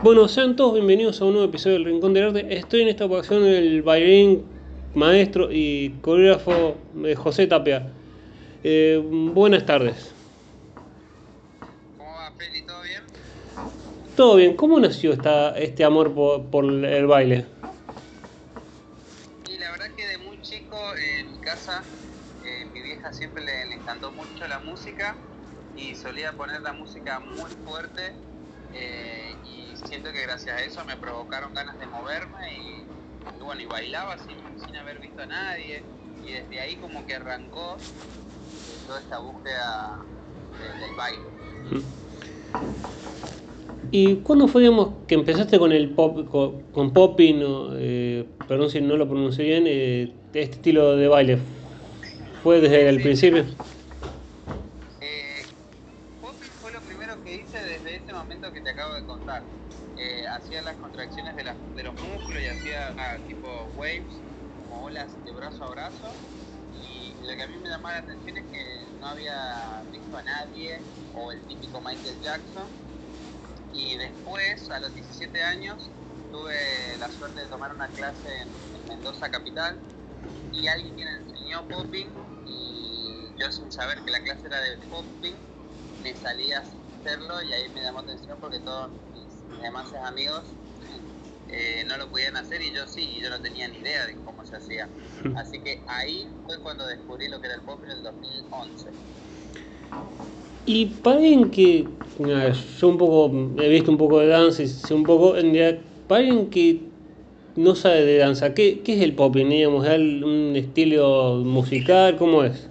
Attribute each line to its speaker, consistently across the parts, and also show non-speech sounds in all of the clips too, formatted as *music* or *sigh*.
Speaker 1: Bueno, sean todos bienvenidos a un nuevo episodio del Rincón del Arte. Estoy en esta ocasión el bailarín, maestro y coreógrafo de José Tapia. Eh, buenas tardes.
Speaker 2: ¿Cómo va, Feli? ¿Todo bien?
Speaker 1: Todo bien, ¿cómo nació esta, este amor por, por el baile?
Speaker 2: Y la verdad que de muy chico en mi casa, eh, mi vieja siempre le, le encantó mucho la música y solía poner la música muy fuerte eh, y siento que gracias a eso me provocaron ganas de moverme y, y bueno, y bailaba sin, sin haber visto a nadie y desde ahí como que arrancó eh, toda esta búsqueda de- del baile.
Speaker 1: ¿Y cuándo fue, digamos, que empezaste con el pop, con, con popping, o, eh, perdón si no lo pronuncié bien, eh, este estilo de baile? ¿Fue desde el
Speaker 2: Sí.
Speaker 1: principio?
Speaker 2: Eh, popping fue lo primero que hice desde ese momento que te acabo de contar. Hacía las contracciones de, las- de los músculos y hacía ah, tipo waves, como olas de brazo a brazo. Y lo que a mí me llamaba la atención es que no había visto a nadie, o el típico Michael Jackson. Y después, a los 17 años, tuve la suerte de tomar una clase en, en Mendoza Capital y alguien me enseñó popping y yo sin saber que la clase era de popping me salía a hacerlo y ahí me llamó atención porque todos mis, demás amigos eh, no lo podían hacer y yo sí, y yo no tenía ni idea de cómo se hacía. Así que ahí fue cuando descubrí lo que era el popping en el 2011.
Speaker 1: Y para alguien que, nada, yo un poco, he visto un poco de danza y sé un poco, en realidad, para alguien que no sabe de danza, ¿qué, qué es el popping? Digamos, ¿Es un estilo musical? ¿Cómo es?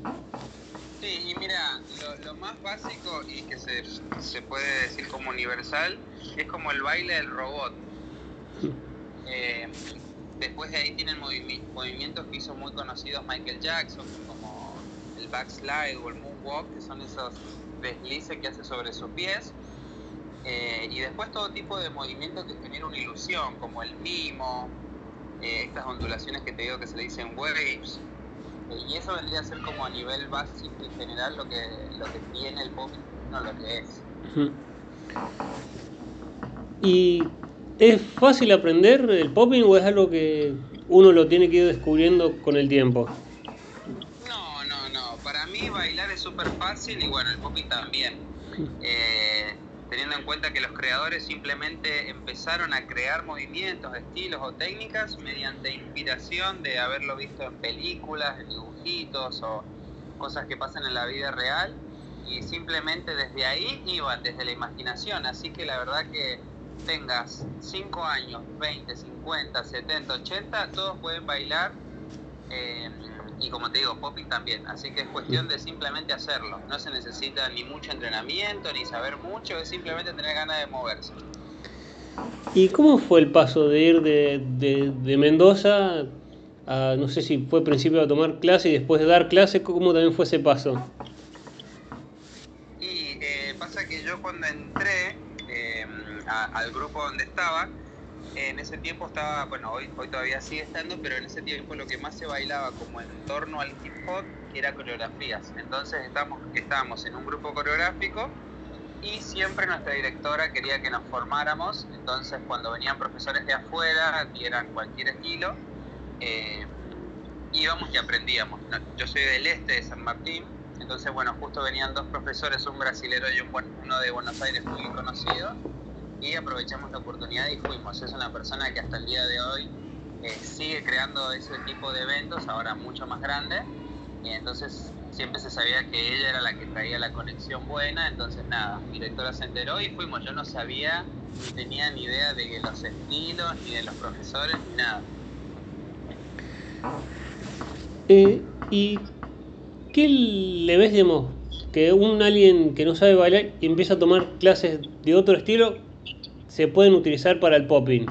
Speaker 2: Sí, y mira, lo, lo más básico y que se, se puede decir como universal es como el baile del robot. Eh, después de ahí tienen movimi- movimientos que hizo muy conocidos Michael Jackson, como el backslide o el moonwalk, que son esos deslices que hace sobre sus pies. Eh, y después todo tipo de movimientos que genera una ilusión, como el mimo, eh, estas ondulaciones que te digo que se le dicen waves. Y eso vendría a ser como a nivel básico y general lo que, lo que tiene el pop, no lo que es.
Speaker 1: ¿Y es fácil aprender el popping o es algo que uno lo tiene que ir descubriendo con el tiempo?
Speaker 2: No, no, no. Para mí bailar es súper fácil y bueno, el popping también. Eh, teniendo en cuenta que los creadores simplemente empezaron a crear movimientos, estilos o técnicas mediante inspiración de haberlo visto en películas, en dibujitos o cosas que pasan en la vida real y simplemente desde ahí iban, desde la imaginación. Así que la verdad que tengas 5 años, 20, 50, 70, 80, todos pueden bailar. eh, y como te digo, popping también. Así que es cuestión de simplemente hacerlo. No se necesita ni mucho entrenamiento, ni saber mucho, es simplemente tener ganas de moverse.
Speaker 1: ¿Y cómo fue el paso de ir de, de- de Mendoza a, no sé si fue principio a tomar clase y después de dar clase, cómo también fue ese paso?
Speaker 2: Y eh, pasa que yo cuando entré al grupo donde estaba, en ese tiempo estaba, bueno, hoy, todavía sigue estando, pero en ese tiempo lo que más se bailaba como en torno al hip hop era coreografías. Entonces estamos, estábamos en un grupo coreográfico y siempre nuestra directora quería que nos formáramos. Entonces cuando venían profesores de afuera, dieran cualquier estilo, eh, íbamos y aprendíamos. Yo soy del este de San Martín, entonces bueno, justo venían dos profesores, un brasilero y un uno de Buenos Aires muy conocido, y aprovechamos la oportunidad y fuimos. Es una persona que hasta el día de hoy eh, sigue creando ese tipo de eventos, ahora mucho más grande, y entonces siempre se sabía que ella era la que traía la conexión buena, entonces nada, mi directora se enteró y fuimos. Yo no sabía, ni tenía ni idea de los estilos, ni de los profesores, ni nada.
Speaker 1: Eh, ¿Y qué le ves, digamos, que un alguien que no sabe bailar y empieza a tomar clases de otro estilo se pueden utilizar para el popping?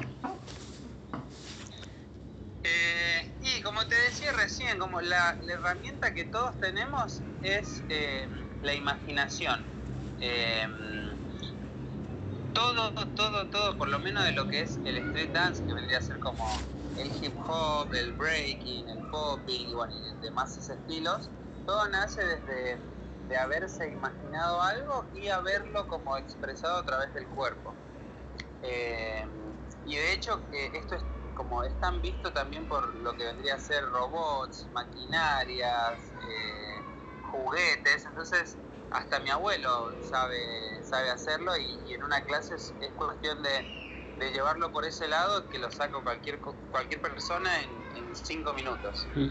Speaker 2: Eh, y como te decía recién, como la, herramienta que todos tenemos es eh, la imaginación. Eh, todo, todo, todo, por lo menos de lo que es el street dance, que vendría a ser como el hip hop, el breaking, el popping y, bueno, y demás estilos, todo nace desde de haberse imaginado algo y haberlo como expresado a través del cuerpo. Eh, y de hecho esto es como es tan visto también por lo que vendría a ser robots, maquinarias, eh, juguetes, entonces hasta mi abuelo sabe, sabe hacerlo y, en una clase es, cuestión de, llevarlo por ese lado que lo saco cualquier, cualquier persona en, cinco minutos. Mm.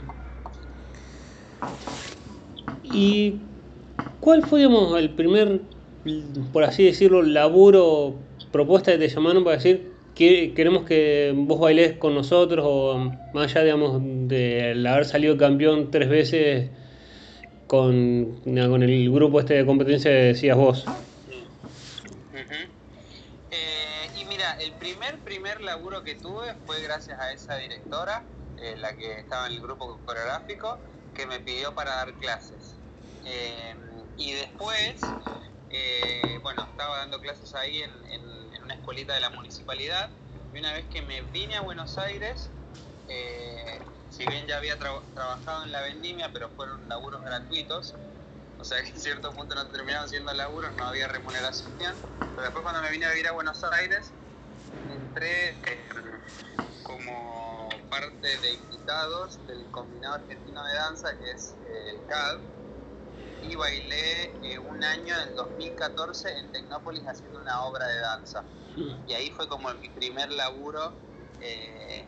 Speaker 1: ¿Y cuál fue el primer, por así decirlo, laburo, propuesta que te llamaron para decir que queremos que vos bailes con nosotros o más allá, digamos, de haber salido campeón tres veces? con, con el grupo este de competencia decías vos.
Speaker 2: Eh, y mira, el primer, primer laburo que tuve fue gracias a esa directora, eh, la que estaba en el grupo coreográfico, que me pidió para dar clases. Eh, y después, bueno, estaba dando clases ahí en, escuelita de la municipalidad. Y una vez que me vine a Buenos Aires, si bien ya había trabajado en la vendimia, pero fueron laburos gratuitos, o sea que en cierto punto no terminaban siendo laburos, no había remuneración, pero después cuando me vine a vivir a Buenos Aires, entré como parte de invitados del Combinado Argentino de Danza, que es eh, el CAD, y bailé eh, un año en 2014 en Tecnópolis haciendo una obra de danza. Y ahí fue como mi primer laburo eh,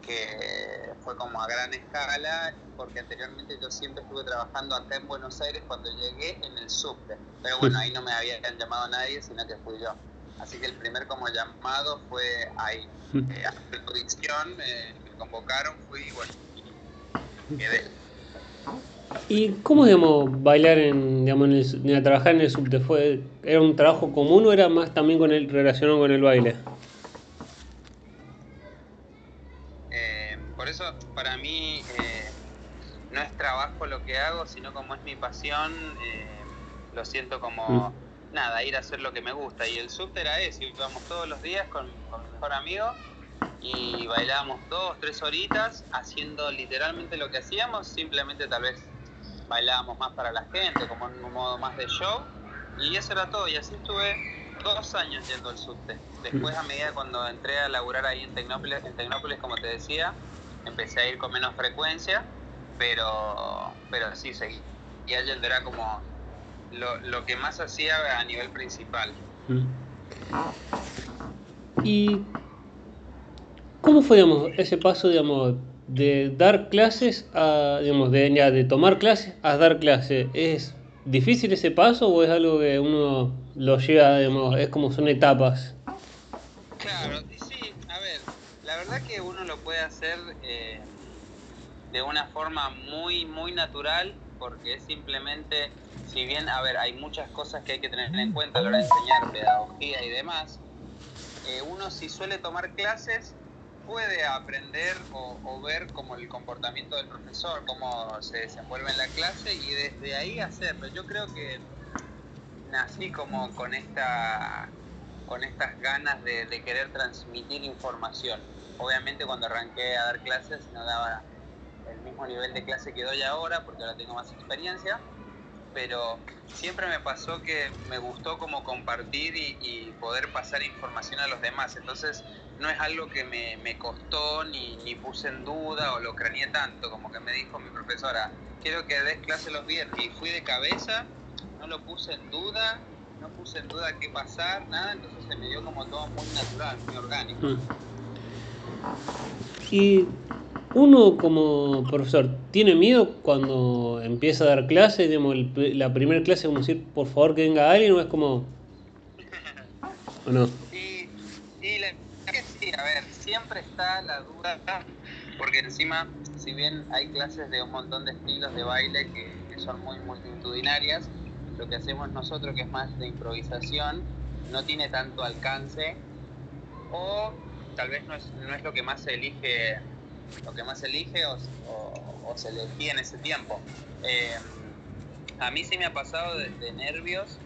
Speaker 2: que fue como a gran escala, porque anteriormente yo siempre estuve trabajando acá en Buenos Aires cuando llegué en el subte. Pero bueno, ahí no me habían llamado nadie, sino que fui yo. Así que el primer como llamado fue ahí. Eh, a la audición me convocaron, fui y bueno, quedé.
Speaker 1: ¿Y cómo, digamos, bailar en, digamos, en el, trabajar en el subte? ¿Fue, ¿Era un trabajo común o era más también con el, relacionado con el baile?
Speaker 2: por eso para mí eh, no es trabajo lo que hago, sino como es mi pasión, eh, lo siento como mm. nada, ir a hacer lo que me gusta. Y el subte era eso, íbamos todos los días con, mi mejor amigo y bailábamos dos, tres horitas haciendo literalmente lo que hacíamos, simplemente tal vez bailábamos más para la gente, como en un modo más de show. Y eso era todo, y así estuve dos años yendo al subte. Después, a medida cuando entré a laburar ahí en Tecnópolis, en Tecnópolis como te decía, empecé a ir con menos frecuencia, pero, pero sí seguí. Y Agent era como lo, lo, que más hacía a nivel principal. Mm.
Speaker 1: ¿Y cómo fue digamos, ese paso digamos, de dar clases a, digamos, de, ya, de tomar clases a dar clases? ¿Es difícil ese paso o es algo que uno lo lleva, digamos, es como son etapas?
Speaker 2: Claro, la verdad que uno lo puede hacer eh, de una forma muy, muy natural, porque es simplemente, si bien, a ver, hay muchas cosas que hay que tener en cuenta a la hora de enseñar pedagogía y demás, eh, uno si suele tomar clases puede aprender o, ver como el comportamiento del profesor, cómo se desenvuelve en la clase y desde ahí hacerlo. Yo creo que nací como con esta con estas ganas de querer transmitir información obviamente cuando arranqué a dar clases no daba el mismo nivel de clase que doy ahora porque ahora tengo más experiencia, pero siempre me pasó que me gustó como compartir y, poder pasar información a los demás, entonces no es algo que me, costó ni, puse en duda o lo craneé tanto, como que me dijo mi profesora, quiero que des clase los viernes y fui de cabeza, no lo puse en duda, no puse en duda qué pasar, nada, entonces se me dio como todo muy natural, muy orgánico. Mm.
Speaker 1: Y uno como profesor, ¿tiene miedo cuando empieza a dar clases? la primera clase como decir, por favor que venga alguien o es como...
Speaker 2: ¿O no? *laughs* Sí, sí, sí, a ver, siempre está la duda, porque encima, si bien hay clases de un montón de estilos de baile que, que son muy multitudinarias, lo que hacemos nosotros, que es más de improvisación, no tiene tanto alcance o tal vez no es, no es lo que más se elige, lo que más elige o, se elegía en ese tiempo. Eh, a mí sí me ha pasado de, nervios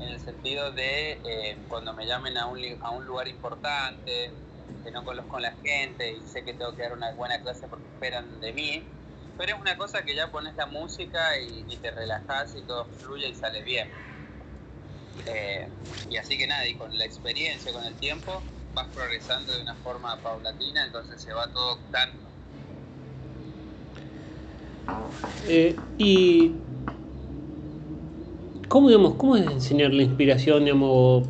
Speaker 2: en el sentido de eh, cuando me llamen a un, a un lugar importante, que no conozco a la gente y sé que tengo que dar una buena clase porque esperan de mí, pero es una cosa que ya pones la música y, te relajas y todo fluye y sale bien. Eh, y así que nada, y con la experiencia, con el tiempo, vas progresando de una forma paulatina, entonces se va todo dando.
Speaker 1: Eh, y ¿cómo, digamos, ¿cómo es enseñar la inspiración, digamos,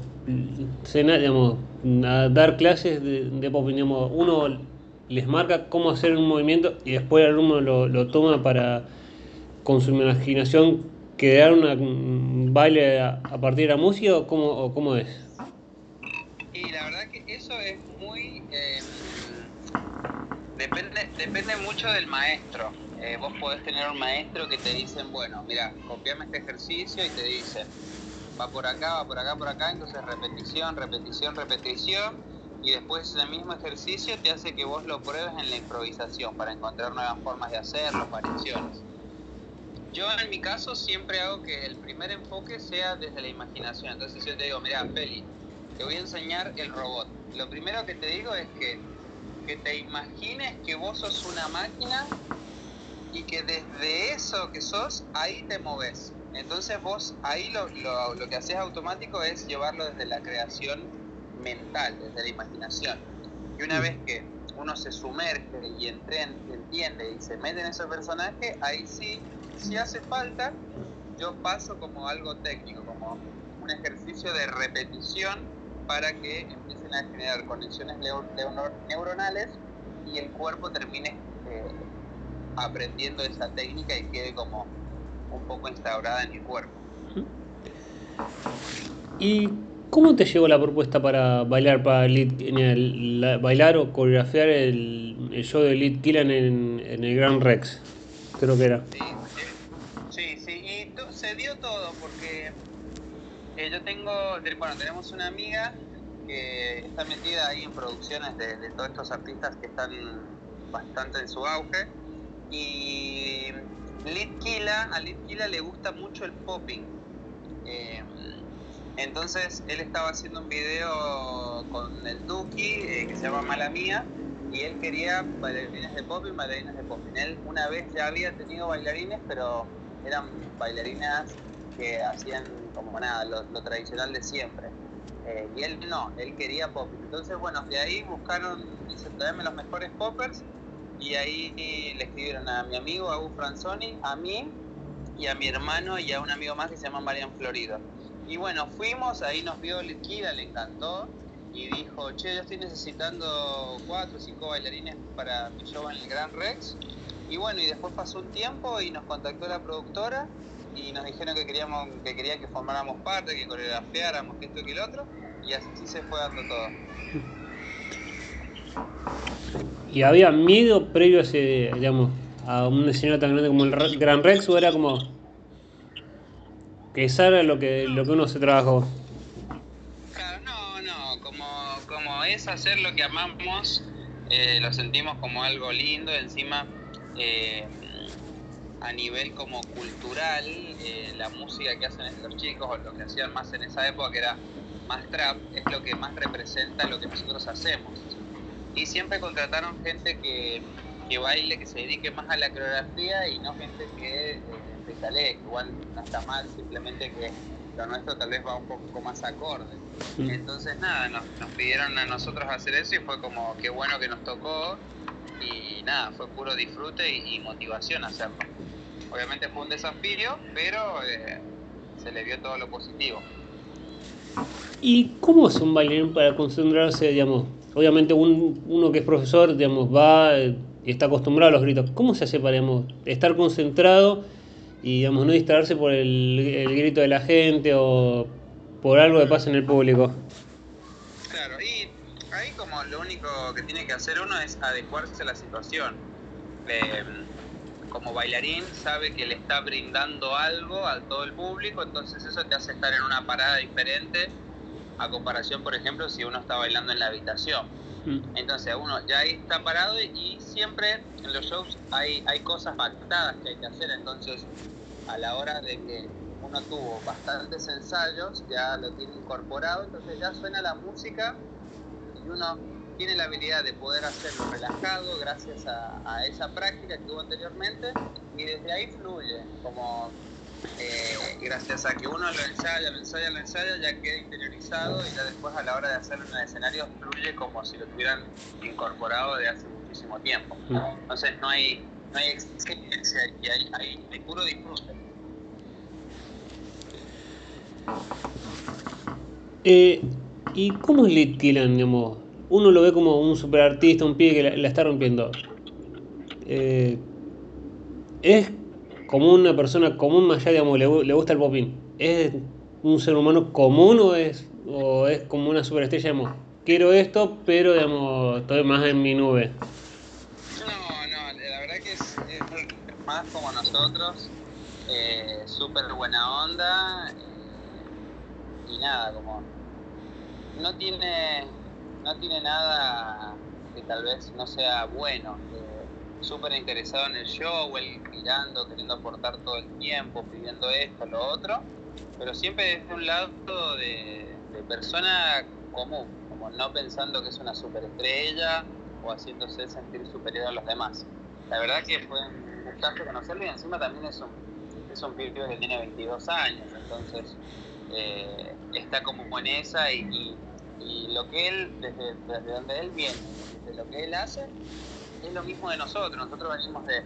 Speaker 1: digamos a dar clases de, pop? Digamos, uno les marca cómo hacer un movimiento y después el alumno lo, lo toma para con su imaginación crear un baile a, partir de la música o cómo, o cómo es?
Speaker 2: Y la verdad que eso es muy... Eh, depende, depende mucho del maestro. Eh, vos podés tener un maestro que te dicen, bueno, mira, copiame este ejercicio y te dicen, va por acá, va por acá, por acá, entonces repetición, repetición, repetición, y después ese mismo ejercicio te hace que vos lo pruebes en la improvisación para encontrar nuevas formas de hacerlo, variaciones. Yo en mi caso siempre hago que el primer enfoque sea desde la imaginación, entonces yo te digo, mira, Feli, te voy a enseñar el robot. Lo primero que te digo es que, que te imagines que vos sos una máquina y que desde eso que sos, ahí te moves. Entonces vos ahí lo, lo, que haces automático es llevarlo desde la creación mental, desde la imaginación. Y una mm. vez que uno se sumerge y entiende y se mete en ese personaje, ahí sí, si hace falta, yo paso como algo técnico, como un ejercicio de repetición para que empiecen a generar conexiones neuronales y el cuerpo termine eh, aprendiendo esa técnica y quede como un poco instaurada en el cuerpo.
Speaker 1: ¿Y cómo te llegó la propuesta para bailar para bailar o coreografiar el, show de Lead Killa en, en, el Grand Rex? Creo que era.
Speaker 2: Sí, sí, y se dio todo porque yo tengo, bueno, tenemos una amiga que está metida ahí en producciones de, todos estos artistas que están bastante en su auge. Y Kila, a Kila le gusta mucho el popping. Eh, entonces él estaba haciendo un video con el Duki eh, que se llama Mala Mía y él quería bailarines de popping, bailarines de popping. Él una vez ya había tenido bailarines, pero eran bailarinas que hacían como nada, lo, tradicional de siempre. Eh, y él no, él quería pop. Entonces, bueno, de ahí buscaron, dice, tráeme los mejores poppers. Y ahí le escribieron a mi amigo, a Franzoni, a mí y a mi hermano y a un amigo más que se llama Marian Florido. Y bueno, fuimos, ahí nos vio Liquida, le encantó y dijo, che, yo estoy necesitando cuatro o cinco bailarines para mi show en el Gran Rex. Y bueno, y después pasó un tiempo y nos contactó la productora y nos dijeron que queríamos que querían que formáramos parte, que coreografiáramos, que esto y que el otro, y así se fue dando todo.
Speaker 1: ¿Y había miedo previo a, ese, digamos, a un escenario tan grande como el Gran Rex o era como que eso era lo que, lo que uno se trabajó?
Speaker 2: Claro, no, no, como, como es hacer lo que amamos, eh, lo sentimos como algo lindo, encima eh, a nivel como cultural, eh, la música que hacen estos chicos, o lo que hacían más en esa época, que era más trap, es lo que más representa lo que nosotros hacemos. Y siempre contrataron gente que, que baile, que se dedique más a la coreografía y no gente que eh, que igual no está mal, simplemente que lo nuestro tal vez va un poco más acorde. Entonces nada, nos, nos pidieron a nosotros hacer eso y fue como qué bueno que nos tocó y nada, fue puro disfrute y motivación hacerlo. Obviamente fue un desafío, pero eh, se le vio todo lo positivo.
Speaker 1: ¿Y cómo es un bailarín para concentrarse, digamos? Obviamente uno que es profesor, digamos, va y está acostumbrado a los gritos. ¿Cómo se hace para, estar concentrado y, digamos, no distraerse por el, el grito de la gente o por algo que pasa en el público?
Speaker 2: Claro, y ahí como lo único que tiene que hacer uno es adecuarse a la situación. Eh, como bailarín sabe que le está brindando algo a todo el público, entonces eso te hace estar en una parada diferente a comparación, por ejemplo, si uno está bailando en la habitación. Mm. Entonces uno ya ahí está parado y siempre en los shows hay, hay cosas pactadas que hay que hacer, entonces a la hora de que uno tuvo bastantes ensayos, ya lo tiene incorporado, entonces ya suena la música y uno tiene la habilidad de poder hacerlo relajado gracias a, esa práctica que tuvo anteriormente y desde ahí fluye, como eh, gracias a que uno lo ensaya, lo ensaya, lo ensaya, ya queda interiorizado y ya después a la hora de hacerlo en el escenario fluye como si lo tuvieran incorporado de hace muchísimo tiempo. Mm. Entonces no hay, no hay experiencia y hay, hay, puro disfrute.
Speaker 1: Eh, ¿Y cómo es Lit digamos? Uno lo ve como un super artista, un pibe que la, está rompiendo. Eh, es como una persona común, más allá, digamos, le, le gusta el popín. ¿Es un ser humano común o es, o es como una superestrella, digamos, quiero esto, pero digamos, estoy más en mi nube?
Speaker 2: No, no, la verdad que es, más como nosotros, eh, súper buena onda eh, y nada, como no tiene, no tiene nada que tal vez no sea bueno. Eh, súper interesado en el show, él mirando, queriendo aportar todo el tiempo, pidiendo esto, lo otro, pero siempre desde un lado de, persona común, como no pensando que es una superestrella o haciéndose sentir superior a los demás. La verdad que fue un gustazo conocerlo y encima también es un, es un que tiene 22 años, entonces eh, está como en esa y, lo que él, desde, desde donde él viene, desde lo que él hace, es lo mismo de nosotros. Nosotros venimos de,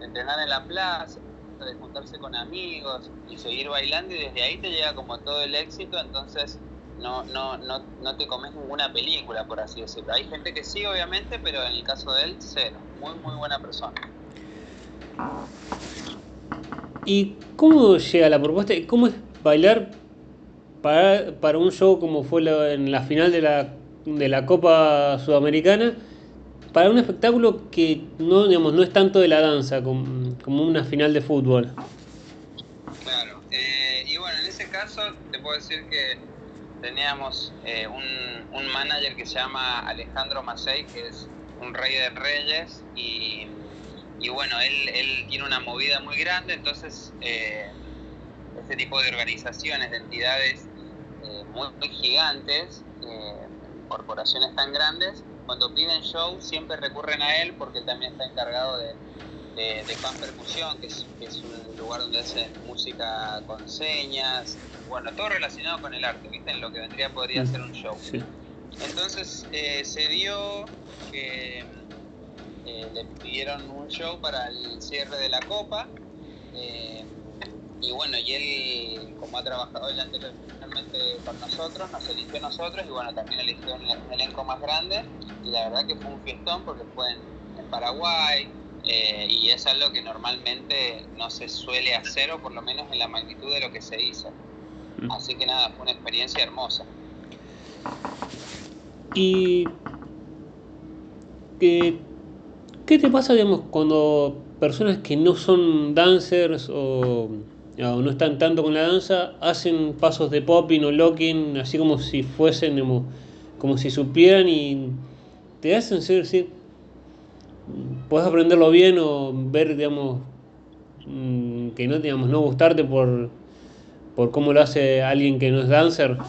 Speaker 2: entrenar en la plaza, de juntarse con amigos y seguir bailando y desde ahí te llega como todo el éxito, entonces no, no, no, no te comes ninguna película, por así decirlo. Hay gente que sí, obviamente, pero en el caso de él, cero. Muy, muy buena persona.
Speaker 1: ¿Y cómo llega la propuesta? ¿Cómo es bailar para, para un show como fue en la final de la, de la Copa Sudamericana? para un espectáculo que no, digamos, no es tanto de la danza como, una final de fútbol.
Speaker 2: Claro, eh, y bueno, en ese caso te puedo decir que teníamos eh, un, manager que se llama Alejandro Macei, que es un rey de reyes, y, bueno, él, él, tiene una movida muy grande, entonces eh, este tipo de organizaciones, de entidades muy, muy, gigantes, corporaciones tan grandes, cuando piden show siempre recurren a él porque él también está encargado de, de, de Pan Percusión, que es, un lugar donde hacen música con señas, bueno, todo relacionado con el arte, ¿viste? En lo que vendría podría mm, ser un show. Entonces eh, se dio que eh, le pidieron un show para el cierre de la copa. Eh, y bueno, y él, como ha trabajado ya anteriormente con nosotros, nos eligió a nosotros y bueno, también eligió un, un elenco más grande y la verdad que fue un fiestón porque fue en, Paraguay eh, y es algo que normalmente no se suele hacer o por lo menos en la magnitud de lo que se hizo. Mm. Así que nada, fue una experiencia hermosa.
Speaker 1: ¿Y qué, qué te pasa, digamos, cuando personas que no son dancers o no están tanto con la danza, hacen pasos de popping o locking, así como si fuesen, como, si supieran y te hacen ser, decir, puedes aprenderlo bien o ver, digamos, mm, que no, digamos, no gustarte por, por cómo lo hace alguien que no es dancer.
Speaker 2: No,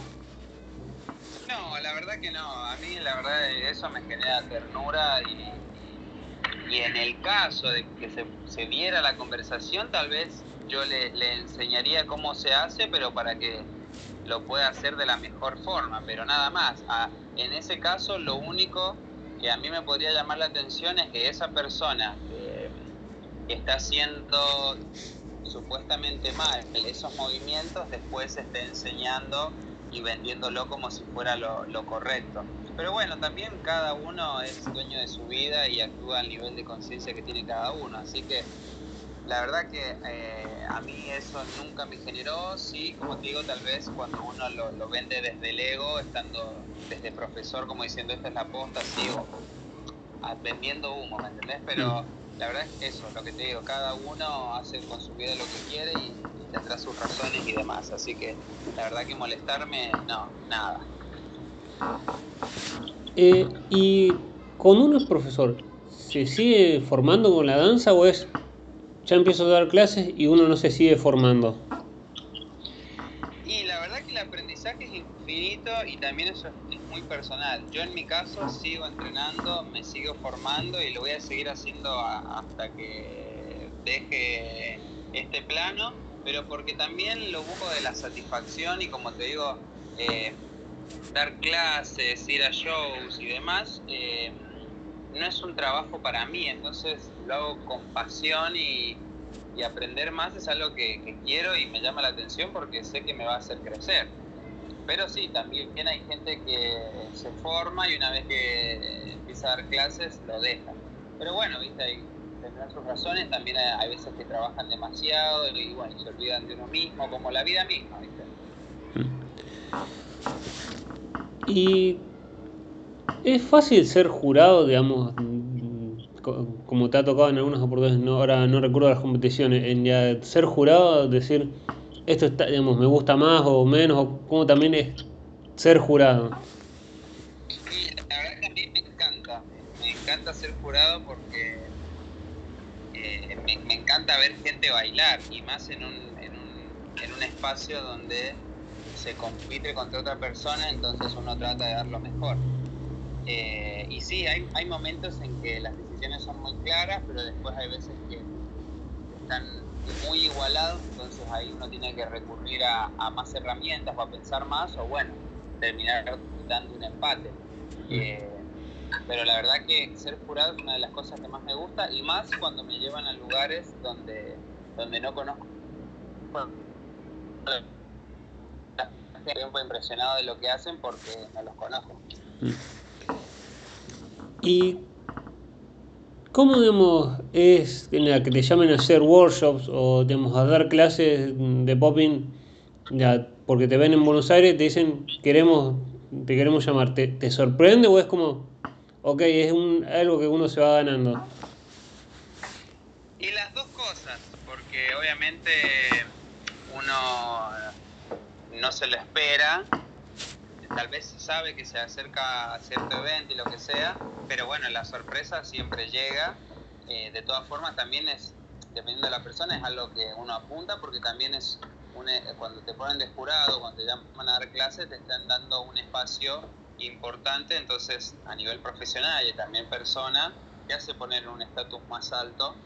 Speaker 2: la verdad que no, a mí la verdad eso me genera ternura y, y en el caso de que se, se diera la conversación, tal vez yo le, enseñaría cómo se hace, pero para que lo pueda hacer de la mejor forma, pero nada más. en ese caso, lo único que a mí me podría llamar la atención es que esa persona que, está haciendo supuestamente mal esos movimientos, después esté enseñando y vendiéndolo como si fuera lo, lo correcto. Pero bueno, también cada uno es dueño de su vida y actúa al nivel de conciencia que tiene cada uno, así que la verdad que eh, a mí eso nunca me generó, sí, como te digo, tal vez cuando uno lo, vende desde el ego, estando desde profesor como diciendo esta es la posta, sí, o vendiendo humo, ¿me entendés? Pero la verdad es eso, lo que te digo, cada uno hace con su vida lo que quiere y, tendrá sus razones y demás, así que la verdad que molestarme, no, nada.
Speaker 1: Eh, y con uno es profesor, ¿se sigue formando con la danza o es ya empiezo a dar clases y uno no se sigue formando.
Speaker 2: Y la verdad que el aprendizaje es infinito y también eso es muy personal. Yo en mi caso sigo entrenando, me sigo formando y lo voy a seguir haciendo hasta que deje este plano. pero porque también lo busco de la satisfacción y como te digo, eh, dar clases, ir a shows y demás, eh, no es un trabajo para mí, entonces lo hago con pasión y, aprender más es algo que, quiero y me llama la atención porque sé que me va a hacer crecer. Pero sí, también hay gente que se forma y una vez que empieza a dar clases lo deja. Pero bueno, viste, hay, tendrán sus razones, también hay, veces que trabajan demasiado y bueno, se olvidan de uno mismo, como la vida misma, viste.
Speaker 1: Y es fácil ser jurado, digamos, como te ha tocado en algunas oportunidades, no, ahora no recuerdo las competiciones, en ya ser jurado, decir, esto está, digamos, me gusta más o menos, o como también es ser jurado.
Speaker 2: Sí, la verdad que a mí me encanta, me encanta ser jurado porque eh, me, encanta ver gente bailar y más en un, en un, en un espacio donde se compite contra otra persona, entonces uno trata de dar lo mejor. Eh, y sí, hay, hay momentos en que las decisiones son muy claras, pero después hay veces que están muy igualados, entonces ahí uno tiene que recurrir a, más herramientas o a pensar más, o bueno, terminar dando un empate. Eh, pero la verdad que ser jurado es una de las cosas que más me gusta, y más cuando me llevan a lugares donde, donde no conozco tiempo impresionado de lo que hacen porque no los conozco.
Speaker 1: ¿Y cómo, digamos, es en la que te llamen a hacer workshops o, digamos, a dar clases de popping, ya, porque te ven en Buenos Aires te dicen, queremos, te queremos llamar, ¿te, sorprende o es como, ok, es un, algo que uno se va ganando?
Speaker 2: Y las dos cosas, porque obviamente uno no se lo espera, tal vez sabe que se acerca a cierto evento y lo que sea, pero bueno, la sorpresa siempre llega. Eh, de todas formas, también es, dependiendo de la persona, es algo que uno apunta porque también es, eh, cuando te ponen de jurado, cuando te llaman a dar clases, te están dando un espacio importante, entonces a nivel profesional y también persona, te hace poner un estatus más alto.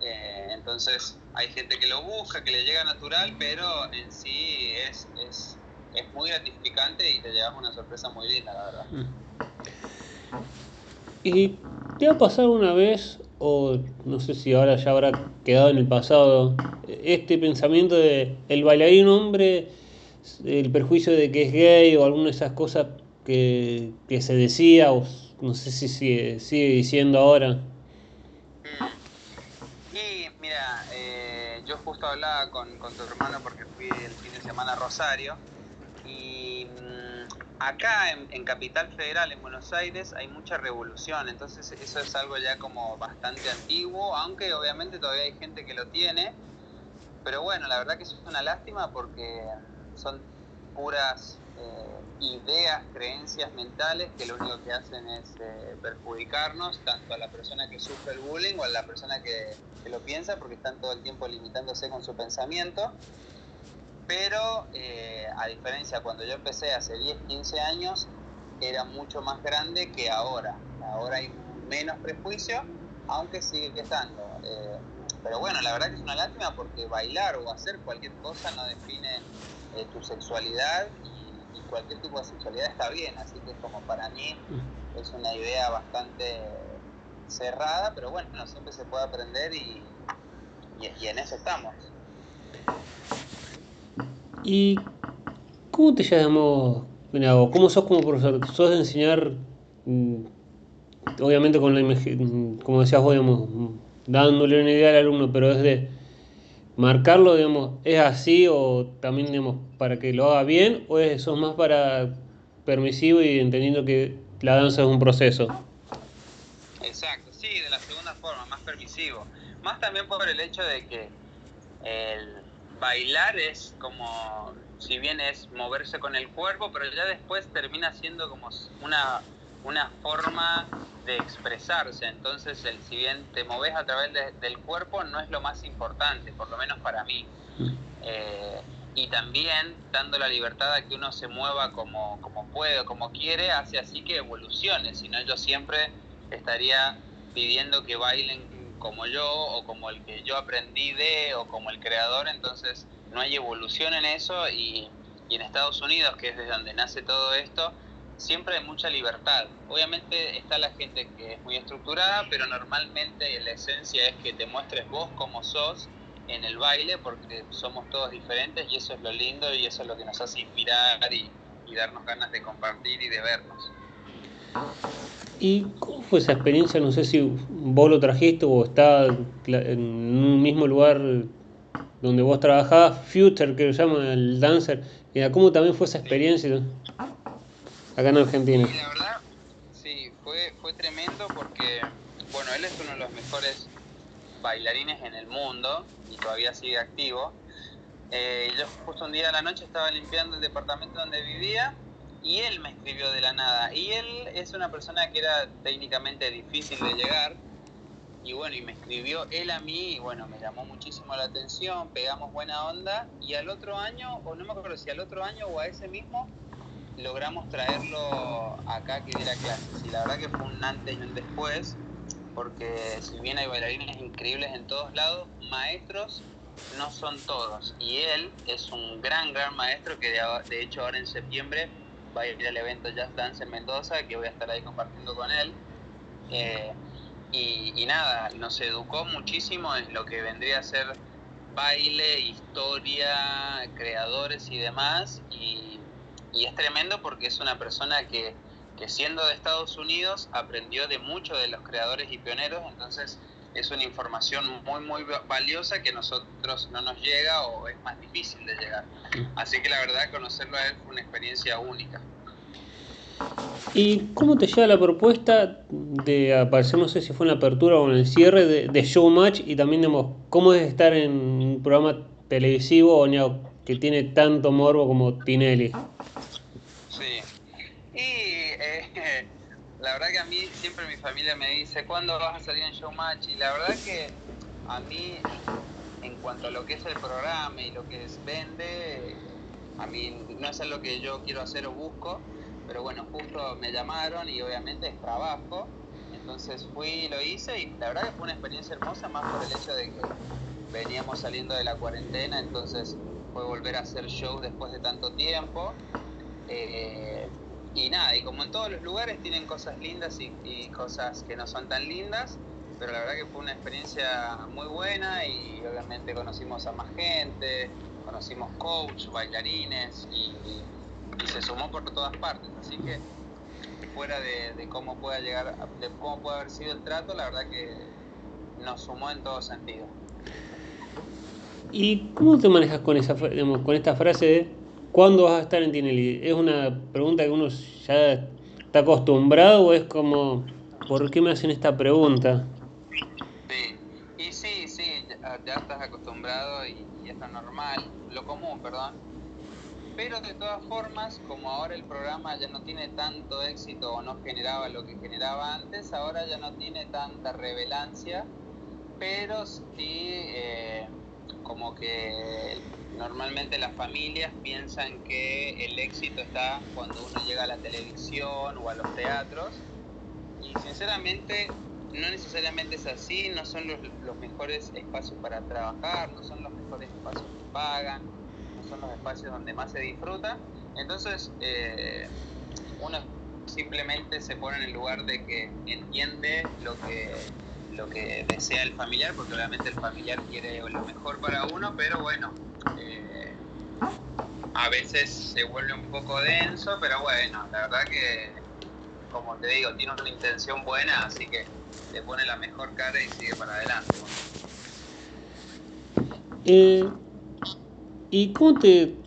Speaker 2: Eh, entonces hay gente que lo busca, que le llega natural, pero en sí es es muy gratificante y te llevas una sorpresa muy linda, la verdad. Mm.
Speaker 1: ¿Y te ha pasado una vez, o no sé si ahora ya habrá quedado en el pasado, este pensamiento de el bailarín hombre, el perjuicio de que es gay o alguna de esas cosas que, se decía, o no sé si sigue, sigue diciendo ahora?
Speaker 2: Mm. Y mira, eh, yo justo hablaba con, con tu hermano porque fui el fin de semana a Rosario y mm, acá en, Capital Federal, en Buenos Aires, hay mucha revolución, entonces eso es algo ya como bastante antiguo, aunque obviamente todavía hay gente que lo tiene. Pero bueno, la verdad que eso es una lástima porque son puras eh, ideas, creencias mentales que lo único que hacen es eh, perjudicarnos, tanto a la persona que sufre el bullying o a la persona que, lo piensa, porque están todo el tiempo limitándose con su pensamiento pero eh, a diferencia cuando yo empecé hace 10, 15 años, era mucho más grande que ahora. Ahora hay menos prejuicio, aunque sigue estando. Eh, pero bueno, la verdad que es una lástima porque bailar o hacer cualquier cosa no define eh, tu sexualidad y, cualquier tipo de sexualidad está bien, así que como para mí es una idea bastante cerrada, pero bueno, siempre se puede aprender y, y en eso estamos.
Speaker 1: ¿Y cómo te llamas? ¿Cómo sos como profesor? ¿Sos de enseñar, mm, obviamente con la imagen, como decías vos, digamos, dándole una idea al alumno, pero es de marcarlo, digamos, ¿es así o también, digamos, para que lo haga bien o es, sos más para permisivo y entendiendo que la danza es un proceso?
Speaker 2: Exacto, sí, de la segunda forma, más permisivo. Más también por el hecho de que el bailar es como, si bien es moverse con el cuerpo, pero ya después termina siendo como una, una forma de expresarse. Entonces, el, si bien te moves a través del cuerpo, no es lo más importante, por lo menos para mí. Eh, y también dando la libertad a que uno se mueva como, como puede como quiere, hace así que evolucione. Si no, yo siempre estaría pidiendo que bailen como yo o como el que yo aprendí de o como el creador, entonces no hay evolución en eso y, y en Estados Unidos, que es desde donde nace todo esto, siempre hay mucha libertad. Obviamente está la gente que es muy estructurada, pero normalmente la esencia es que te muestres vos como sos en el baile, porque somos todos diferentes y eso es lo lindo y eso es lo que nos hace inspirar y, darnos ganas de compartir y de vernos.
Speaker 1: ¿Y cómo fue esa experiencia? No sé si vos lo trajiste o está en un mismo lugar donde vos trabajabas, Future, que lo llaman el dancer. ¿Cómo también fue esa experiencia? acá en Argentina.
Speaker 2: Sí, la verdad, sí, fue, fue tremendo porque, bueno, él es uno de los mejores bailarines en el mundo y todavía sigue activo. Eh, yo justo un día de la noche estaba limpiando el departamento donde vivía y él me escribió de la nada. Y él es una persona que era técnicamente difícil de llegar. Y bueno, y me escribió él a mí y bueno, me llamó muchísimo la atención, pegamos buena onda y al otro año, o no me acuerdo si al otro año o a ese mismo, logramos traerlo acá que diera clases. Y la verdad que fue un antes y un después, porque si bien hay bailarines increíbles en todos lados, maestros no son todos. Y él es un gran, gran maestro que de, hecho ahora en septiembre va a ir al evento Jazz Dance en Mendoza, que voy a estar ahí compartiendo con él. Eh, y, nada, nos educó muchísimo en lo que vendría a ser baile, historia, creadores y demás. Y y es tremendo porque es una persona que, que siendo de Estados Unidos aprendió de muchos de los creadores y pioneros, entonces es una información muy muy valiosa que a nosotros no nos llega o es más difícil de llegar. Así que la verdad conocerlo a él fue una experiencia única.
Speaker 1: ¿Y cómo te llega la propuesta de aparecer, no sé si fue en la apertura o en el cierre, de, de Showmatch y también digamos, cómo es estar en un programa televisivo o que tiene tanto morbo como Tinelli?
Speaker 2: Sí. Y eh, la verdad que a mí mi familia me dice, ¿cuándo vas a salir en Showmatch? Y la verdad que a mí, en cuanto a lo que es el programa y lo que es vende, a mí no es lo que yo quiero hacer o busco, pero bueno, justo me llamaron y obviamente es trabajo. Entonces fui lo hice y la verdad que fue una experiencia hermosa, más por el hecho de que veníamos saliendo de la cuarentena, entonces fue volver a hacer show después de tanto tiempo. Eh, y nada, y como en todos los lugares tienen cosas lindas y, cosas que no son tan lindas, pero la verdad que fue una experiencia muy buena y obviamente conocimos a más gente, conocimos coach, bailarines y, se sumó por todas partes, así que fuera de, cómo pueda llegar, de cómo puede haber sido el trato, la verdad que nos sumó en todo sentido.
Speaker 1: ¿Y cómo te manejas con, esa, con esta frase de ¿Cuándo vas a estar en Tinelli? ¿Es una pregunta que uno ya está acostumbrado o es como, ¿por qué me hacen esta pregunta?
Speaker 2: Sí, y sí, sí, ya, estás acostumbrado y, es lo normal, lo común, perdón. Pero de todas formas, como ahora el programa ya no tiene tanto éxito o no generaba lo que generaba antes, ahora ya no tiene tanta revelancia, pero sí eh, como que normalmente las familias piensan que el éxito está cuando uno llega a la televisión o a los teatros y sinceramente no necesariamente es así, no son los, mejores espacios para trabajar, no son los mejores espacios que pagan, no son los espacios donde más se disfruta. Entonces eh, uno simplemente se pone en el lugar de que entiende lo que lo que desea el familiar, porque obviamente el familiar quiere lo mejor para uno, pero bueno, eh, a veces se vuelve un poco denso, pero bueno, la verdad que, como te digo, tiene una intención buena, así que le pone la mejor cara y sigue para adelante.
Speaker 1: Eh, ¿Y cómo te,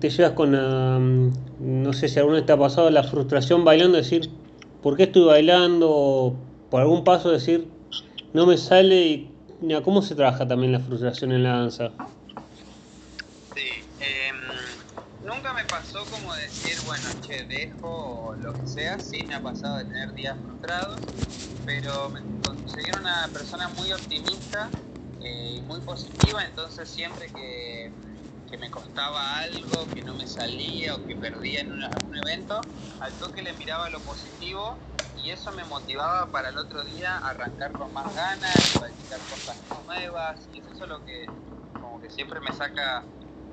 Speaker 1: te llevas con la, no sé si alguna vez te ha pasado la frustración bailando, decir, ¿por qué estoy bailando? Por algún paso decir, no me sale y cómo se trabaja también la frustración en la danza.
Speaker 2: Sí, em, nunca me pasó como decir, bueno, che, dejo lo que sea, sí me ha pasado de tener días frustrados, pero me conseguí una persona muy optimista eh, y muy positiva, entonces siempre que, me costaba algo, que no me salía o que perdía en un evento, al toque le miraba lo positivo y eso me motivaba para el otro día arrancar con más ganas, practicar cosas nuevas, y eso es lo que como que siempre me saca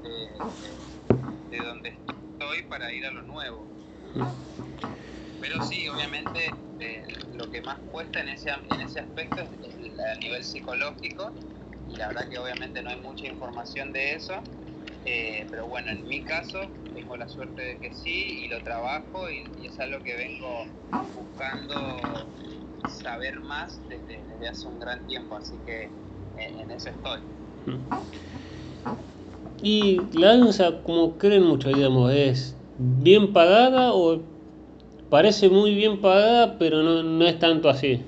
Speaker 2: de, de, donde estoy para ir a lo nuevo. Pero sí, obviamente eh, lo que más cuesta en ese, en ese aspecto es, es a nivel psicológico, y la verdad que obviamente no hay mucha información de eso, eh, pero bueno, en mi caso tengo la suerte de que sí y lo trabajo y, es algo que vengo buscando saber más desde, hace un gran tiempo, así que en, eso estoy.
Speaker 1: Y la danza, como creen muchos, digamos, es bien pagada o parece muy bien pagada, pero no, no es tanto así.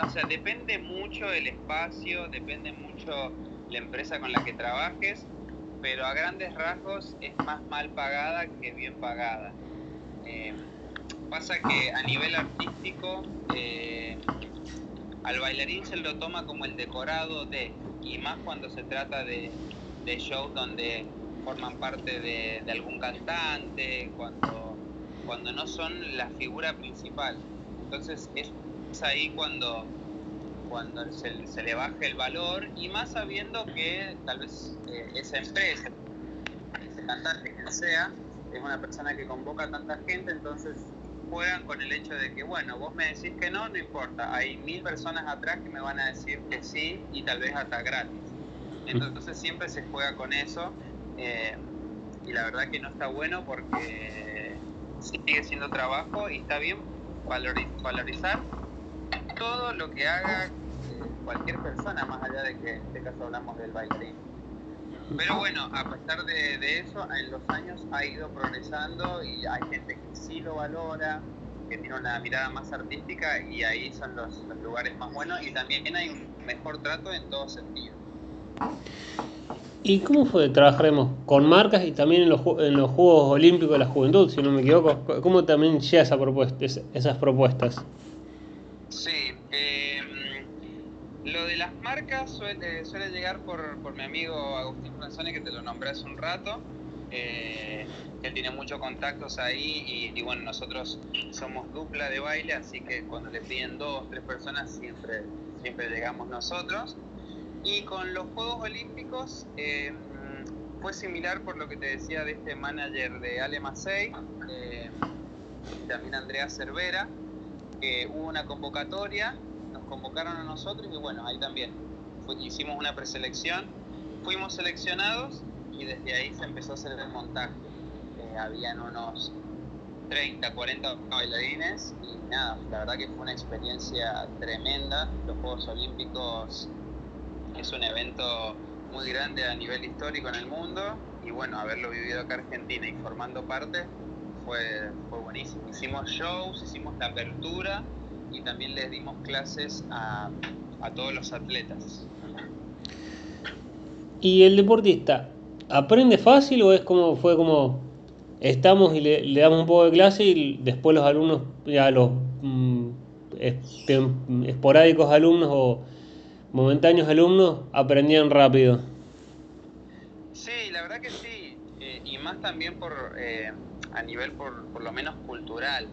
Speaker 2: O sea, depende mucho el espacio, depende mucho la empresa con la que trabajes, pero a grandes rasgos es más mal pagada que bien pagada. Eh, pasa que a nivel artístico eh, al bailarín se lo toma como el decorado de, y más cuando se trata de, de shows donde forman parte de, de, algún cantante, cuando, cuando no son la figura principal. Entonces es ahí cuando, cuando se, le baja el valor y más sabiendo que tal vez eh, esa empresa, ese cantante, quien sea, es una persona que convoca a tanta gente, entonces juegan con el hecho de que, bueno, vos me decís que no, no importa, hay mil personas atrás que me van a decir que sí y tal vez hasta gratis. Entonces siempre se juega con eso eh, y la verdad que no está bueno porque sigue siendo trabajo y está bien valorizar todo lo que haga cualquier persona, más allá de que en este caso hablamos del bailarín. Pero bueno, a pesar de, eso, en los años ha ido progresando y hay gente que sí lo valora, que tiene una mirada más artística y ahí son los, lugares más buenos y también hay un mejor trato en todo sentido.
Speaker 1: ¿Y cómo fue? Trabajaremos con marcas y también en los, en los Juegos Olímpicos de la Juventud, si no me equivoco. ¿Cómo también llega esa propuesta, esas propuestas?
Speaker 2: Sí, em, lo de las marcas suele, llegar por, por, mi amigo Agustín Franzoni, que te lo nombré hace un rato. Eh, él tiene muchos contactos ahí y, y, bueno, nosotros somos dupla de baile, así que cuando le piden dos, tres personas siempre, siempre llegamos nosotros. Y con los Juegos Olímpicos eh, fue similar por lo que te decía de este manager de Ale Macei, eh, también Andrea Cervera, que hubo una convocatoria, nos convocaron a nosotros y bueno, ahí también hicimos una preselección, fuimos seleccionados y desde ahí se empezó a hacer el montaje. Eh, habían unos 30, 40 bailarines y nada, la verdad que fue una experiencia tremenda. Los Juegos Olímpicos es un evento muy grande a nivel histórico en el mundo y bueno, haberlo vivido acá en Argentina y formando parte fue, fue buenísimo. Hicimos shows, hicimos la apertura y también les dimos clases a, a todos los atletas.
Speaker 1: ¿Y el deportista aprende fácil o es como fue como estamos y le, le damos un poco de clase y después los alumnos, ya los mm, esporádicos alumnos o momentáneos alumnos aprendían rápido?
Speaker 2: Sí, la verdad que sí, eh, y más también por eh, a nivel por, por lo menos cultural.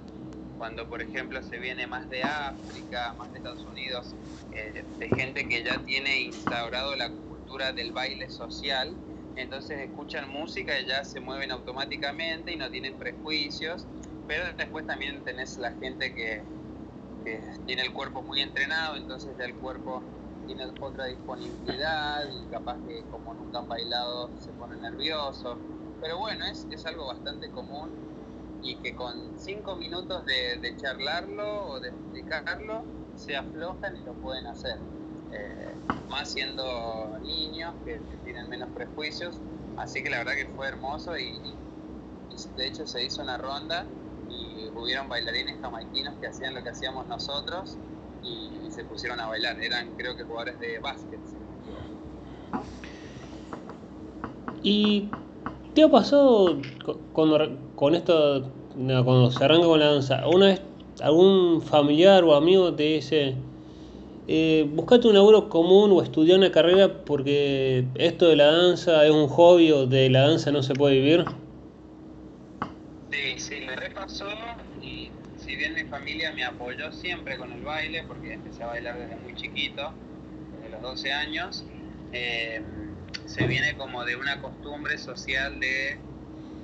Speaker 2: Cuando, por ejemplo, se viene más de África, más de Estados Unidos, eh, de gente que ya tiene instaurado la cultura del baile social, entonces escuchan música y ya se mueven automáticamente y no tienen prejuicios, pero después también tenés la gente que, tiene el cuerpo muy entrenado, entonces ya el cuerpo tiene otra disponibilidad y capaz que como nunca han bailado se pone nervioso pero bueno, es, es algo bastante común y que con cinco minutos de, charlarlo o de explicarlo se aflojan y lo pueden hacer. Eh, más siendo niños que, tienen menos prejuicios. Así que la verdad que fue hermoso y, de hecho se hizo una ronda y hubieron bailarines jamaiquinos que hacían lo que hacíamos nosotros y, se pusieron a bailar. Eran creo que jugadores de básquet.
Speaker 1: Y ¿Qué pasado cuando, con esto, cuando se arranca con la danza? ¿Una vez algún familiar o amigo te dice, eh, buscate un laburo común o estudia una carrera porque esto de la danza es un hobby o de la danza no se puede vivir?
Speaker 2: Sí, sí, me repasó y si bien mi familia me apoyó siempre con el baile, porque empecé a bailar desde muy chiquito, desde los 12 años, eh, se viene como de una costumbre social de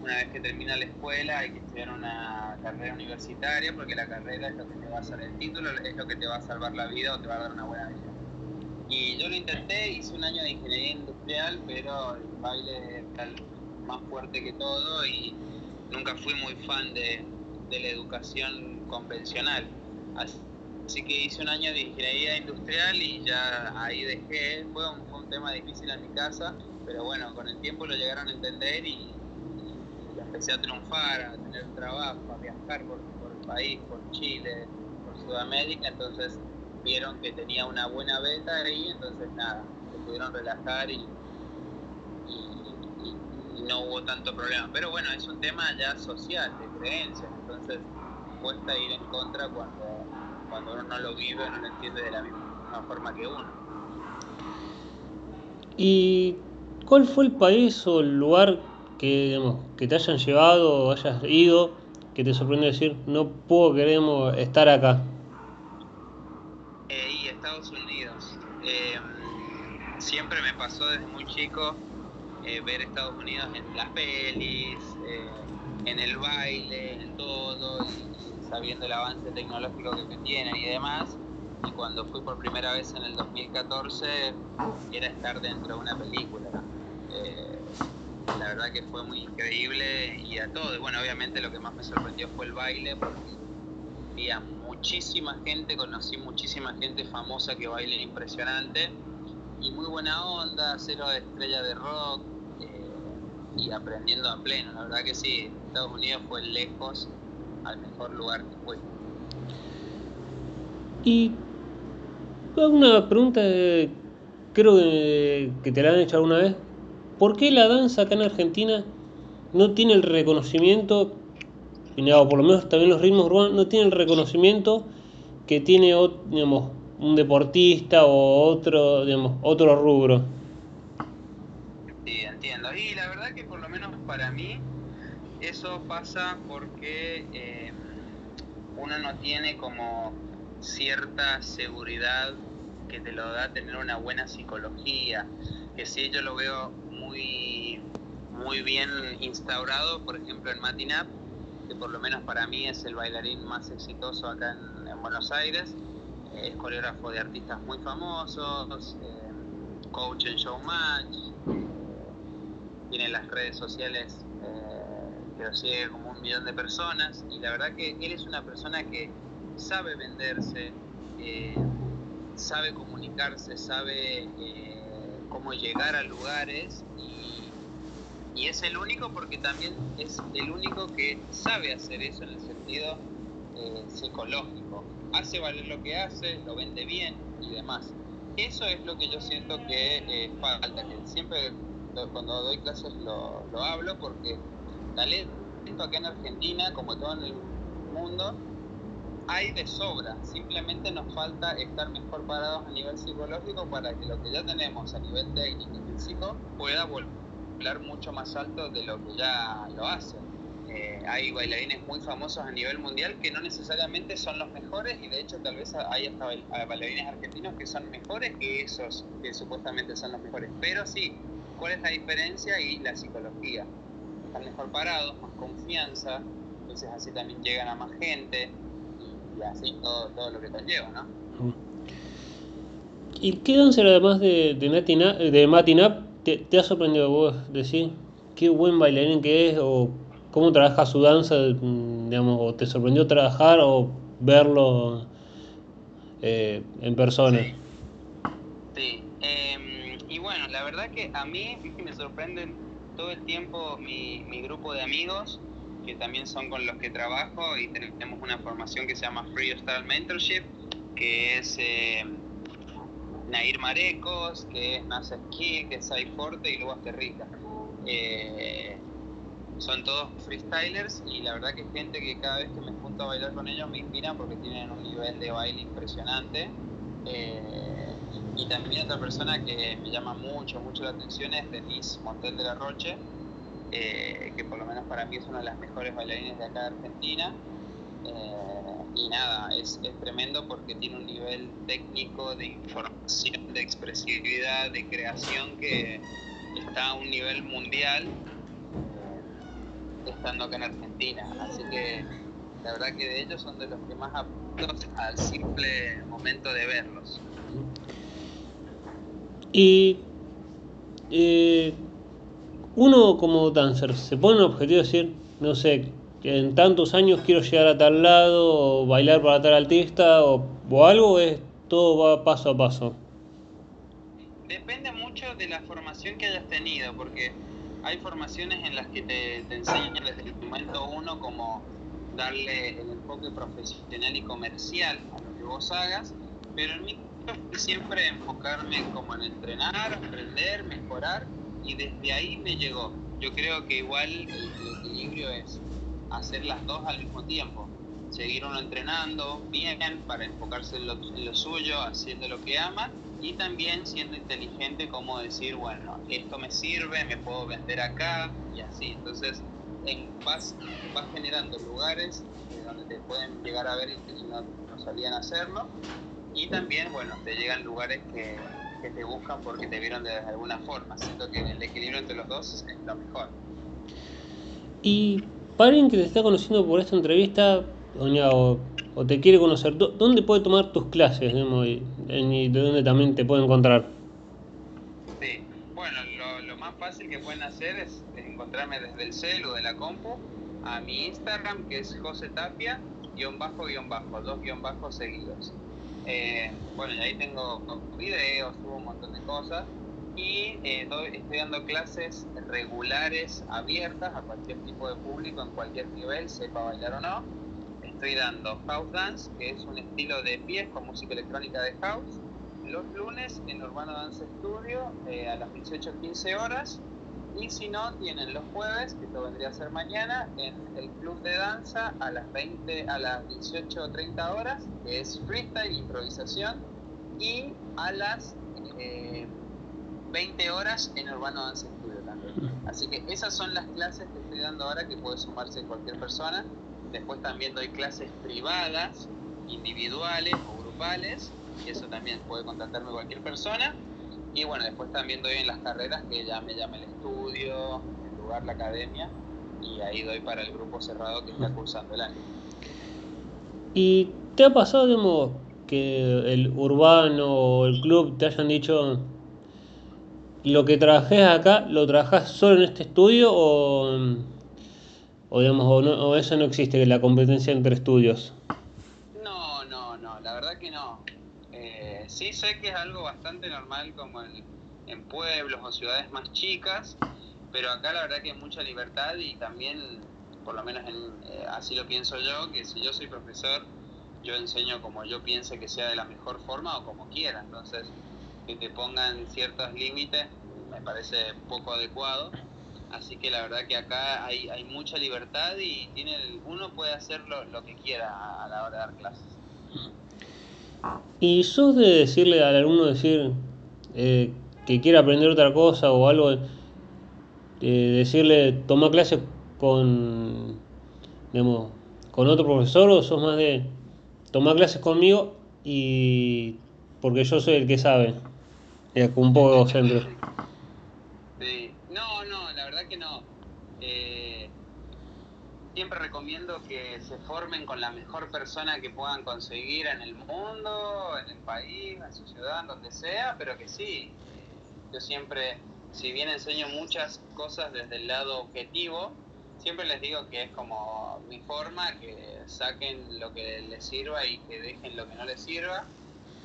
Speaker 2: una vez que termina la escuela hay que estudiar una carrera universitaria porque la carrera es lo que te va a hacer el título, es lo que te va a salvar la vida o te va a dar una buena vida. Y yo lo intenté, hice un año de ingeniería industrial, pero el baile está más fuerte que todo y nunca fui muy fan de, de la educación convencional. Que hice un año de ingeniería industrial y ya ahí dejé. Fue un, fue un tema difícil en mi casa, pero bueno, con el tiempo lo llegaron a entender y, empecé a triunfar, a tener trabajo, a viajar por, por, el país, por Chile, por Sudamérica, entonces vieron que tenía una buena beta ahí, entonces nada, se pudieron relajar y, y, no hubo tanto problema. Pero bueno, es un tema ya social, de creencias, entonces cuesta ir en contra cuando, cuando uno no lo vive, no lo entiende de la misma forma que uno.
Speaker 1: ¿Y cuál fue el país o el lugar que, digamos, que te hayan llevado o hayas ido que te sorprende decir, no puedo, queremos estar acá?
Speaker 2: Eh, y Estados Unidos. Eh, siempre me pasó desde muy chico eh, ver Estados Unidos en las pelis, eh, en el baile, en todo, y, sabiendo el avance tecnológico que tienen y demás. Y cuando fui por primera vez en el 2014, era estar dentro de una película. Eh, la verdad que fue muy increíble y a todo. Bueno, obviamente lo que más me sorprendió fue el baile, porque había muchísima gente, conocí muchísima gente famosa que baila impresionante y muy buena onda, cero estrella de rock eh, y aprendiendo a pleno. La verdad que sí, Estados Unidos fue lejos al mejor lugar que fue.
Speaker 1: Y una pregunta, creo que, que te la han hecho alguna vez. ¿Por qué la danza acá en Argentina no tiene el reconocimiento, o por lo menos también los ritmos urbanos, no tienen el reconocimiento que tiene digamos, un deportista o otro, digamos, otro rubro?
Speaker 2: Sí, entiendo. Y la verdad que por lo menos para mí eso pasa porque eh, uno no tiene como cierta seguridad que te lo da tener una buena psicología, que si yo lo veo muy, muy bien instaurado, por ejemplo en Matinap, que por lo menos para mí es el bailarín más exitoso acá en, Buenos Aires, es coreógrafo de artistas muy famosos, eh, coach en Showmatch, eh, tiene las redes sociales eh, que lo sigue como un millón de personas y la verdad que él es una persona que sabe venderse, sabe comunicarse, sabe cómo llegar a lugares y, y, es el único porque también es el único que sabe hacer eso en el sentido eh, psicológico. Hace valer lo que hace, lo vende bien y demás. Eso es lo que yo siento que eh, falta, que siempre cuando doy clases lo, lo hablo porque talento acá en Argentina, como todo en el mundo, hay de sobra, simplemente nos falta estar mejor parados a nivel psicológico para que lo que ya tenemos a nivel técnico y físico pueda volar mucho más alto de lo que ya lo hace. Eh, hay bailarines muy famosos a nivel mundial que no necesariamente son los mejores y de hecho tal vez hay hasta bailarines argentinos que son mejores que esos que supuestamente son los mejores. Pero sí, ¿cuál es la diferencia? Y la psicología. Están mejor parados, más confianza, entonces así también llegan a más gente y así todo, todo lo que conlleva, ¿no?
Speaker 1: ¿Y qué dancer además de, de, de Matinap te, te, ha sorprendido vos decir qué buen bailarín que es o cómo trabaja su danza, digamos, o te sorprendió trabajar o verlo eh, en persona?
Speaker 2: Sí, sí. Eh, y bueno, la verdad que a mí me sorprenden todo el tiempo mi, mi grupo de amigos que también son con los que trabajo y tenemos una formación que se llama Freestyle Mentorship, que es eh, Nair Marecos, que es Nasa Ski, que es Sai Forte y Luas Terrica. Eh, son todos freestylers y la verdad que gente que cada vez que me junto a bailar con ellos me inspiran porque tienen un nivel de baile impresionante. Eh, y también otra persona que me llama mucho, mucho la atención es Denise Montel de la Roche, eh, que por lo menos para mí es una de las mejores bailarines de acá de Argentina. Eh, y nada, es, es, tremendo porque tiene un nivel técnico de información, de expresividad, de creación que está a un nivel mundial eh, estando acá en Argentina. Así que la verdad que de ellos son de los que más apuntos al simple momento de verlos.
Speaker 1: Y uno como dancer, ¿se pone un objetivo de decir, no sé, en tantos años quiero llegar a tal lado, o bailar para tal artista, o, o algo, es todo va paso a paso?
Speaker 2: Depende mucho de la formación que hayas tenido, porque hay formaciones en las que te, te enseñan desde el momento uno como darle el enfoque profesional y comercial a lo que vos hagas, pero en mi siempre enfocarme como en entrenar, aprender, mejorar y desde ahí me llegó. Yo creo que igual el, equilibrio es hacer las dos al mismo tiempo. Seguir uno entrenando bien para enfocarse en lo, suyo, haciendo lo que ama y también siendo inteligente como decir, bueno, esto me sirve, me puedo vender acá y así. Entonces en, vas, generando lugares donde te pueden llegar a ver y no, no sabían hacerlo y también, bueno, te llegan lugares que, que te buscan porque te vieron de alguna forma. Siento que el equilibrio entre los dos es lo mejor.
Speaker 1: Y para alguien que te está conociendo por esta entrevista, o, o te quiere conocer, ¿dónde puede tomar tus clases digamos, y, y, de dónde también te puede encontrar?
Speaker 2: Sí, bueno, lo, lo más fácil que pueden hacer es encontrarme desde el celu de la compu a mi Instagram, que es José Tapia, guion bajo, guion bajo, dos guion bajos seguidos. Eh, bueno, y ahí tengo videos, subo un montón de cosas y eh, estoy dando clases regulares, abiertas a cualquier tipo de público, en cualquier nivel, sepa bailar o no. Estoy dando house dance, que es un estilo de pies con música electrónica de house, los lunes en Urbano Dance Studio eh, a las 18-15 horas y si no, tienen los jueves, que esto vendría a ser mañana, en el club de danza a las 20, a las 18 30 horas, que es freestyle, improvisación, y a las eh, 20 horas en Urbano Dance Studio también. Así que esas son las clases que estoy dando ahora que puede sumarse cualquier persona. Después también doy clases privadas, individuales o grupales, y eso también puede contactarme cualquier persona. Y bueno, después también doy en las carreras que ya me llama el estudio, el lugar, la academia, y ahí doy para el grupo cerrado que está cursando el año.
Speaker 1: ¿Y te ha pasado, digamos, que el urbano o el club te hayan dicho lo que trabajé acá, lo trabajas solo en este estudio o, o digamos, o, no, o eso no existe, la competencia entre estudios?
Speaker 2: No, no, no, la verdad que no sí sé que es algo bastante normal como en, en, pueblos o ciudades más chicas, pero acá la verdad que hay mucha libertad y también, por lo menos en, eh, así lo pienso yo, que si yo soy profesor, yo enseño como yo piense que sea de la mejor forma o como quiera. Entonces, que te pongan ciertos límites me parece poco adecuado. Así que la verdad que acá hay, hay mucha libertad y tiene uno puede hacer lo, lo que quiera a, a la hora de dar clases.
Speaker 1: ¿Y sos de decirle al alumno decir eh, que quiere aprender otra cosa o algo? Eh, decirle, toma clases con, digamos, con otro profesor o sos más de tomar clases conmigo y porque yo soy el que sabe? Es un poco egocéntrico.
Speaker 2: Sí. No, no, la verdad que no. Eh, siempre recomiendo que se formen con la mejor persona que puedan conseguir en el mundo, en el país, en su ciudad, en donde sea, pero que sí, yo siempre, si bien enseño muchas cosas desde el lado objetivo, siempre les digo que es como mi forma, que saquen lo que les sirva y que dejen lo que no les sirva,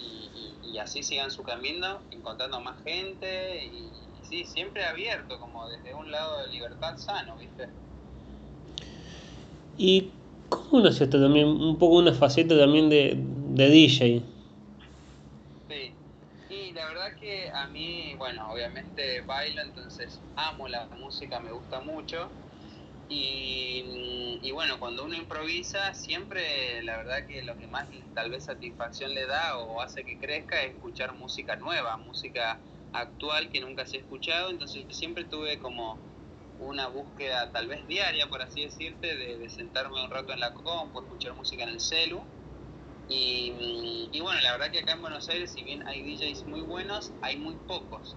Speaker 2: y, así sigan su camino, encontrando más gente, y sí, siempre abierto, como desde un lado de libertad sano, ¿viste?
Speaker 1: ¿Y cómo nació esto también? Un poco una faceta también de, de DJ.
Speaker 2: Sí, y la verdad que a mí, bueno, obviamente bailo, entonces amo la música, me gusta mucho. Y, y, bueno, cuando uno improvisa, siempre la verdad que lo que más tal vez satisfacción le da o hace que crezca es escuchar música nueva, música actual que nunca se ha escuchado. Entonces siempre tuve como una búsqueda tal vez diaria, por así decirte, de, sentarme un rato en la compu, escuchar música en el celu. Y, bueno, la verdad que acá en Buenos Aires, si bien hay DJs muy buenos, hay muy pocos.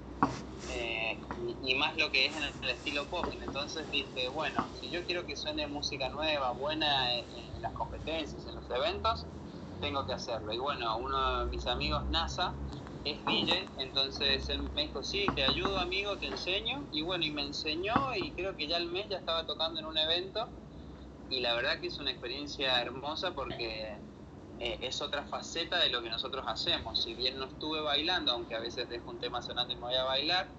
Speaker 2: Eh, y, más lo que es en el, estilo pop. Entonces dije, bueno, si yo quiero que suene música nueva, buena en, en las competencias, en los eventos, tengo que hacerlo. Y bueno, uno de mis amigos, NASA, es DJ, entonces él me dijo, sí, te ayudo amigo, te enseño, y bueno, y me enseñó y creo que ya al mes ya estaba tocando en un evento, y la verdad que es una experiencia hermosa porque eh, es otra faceta de lo que nosotros hacemos, si bien no estuve bailando, aunque a veces dejo un tema sonando y me voy a bailar,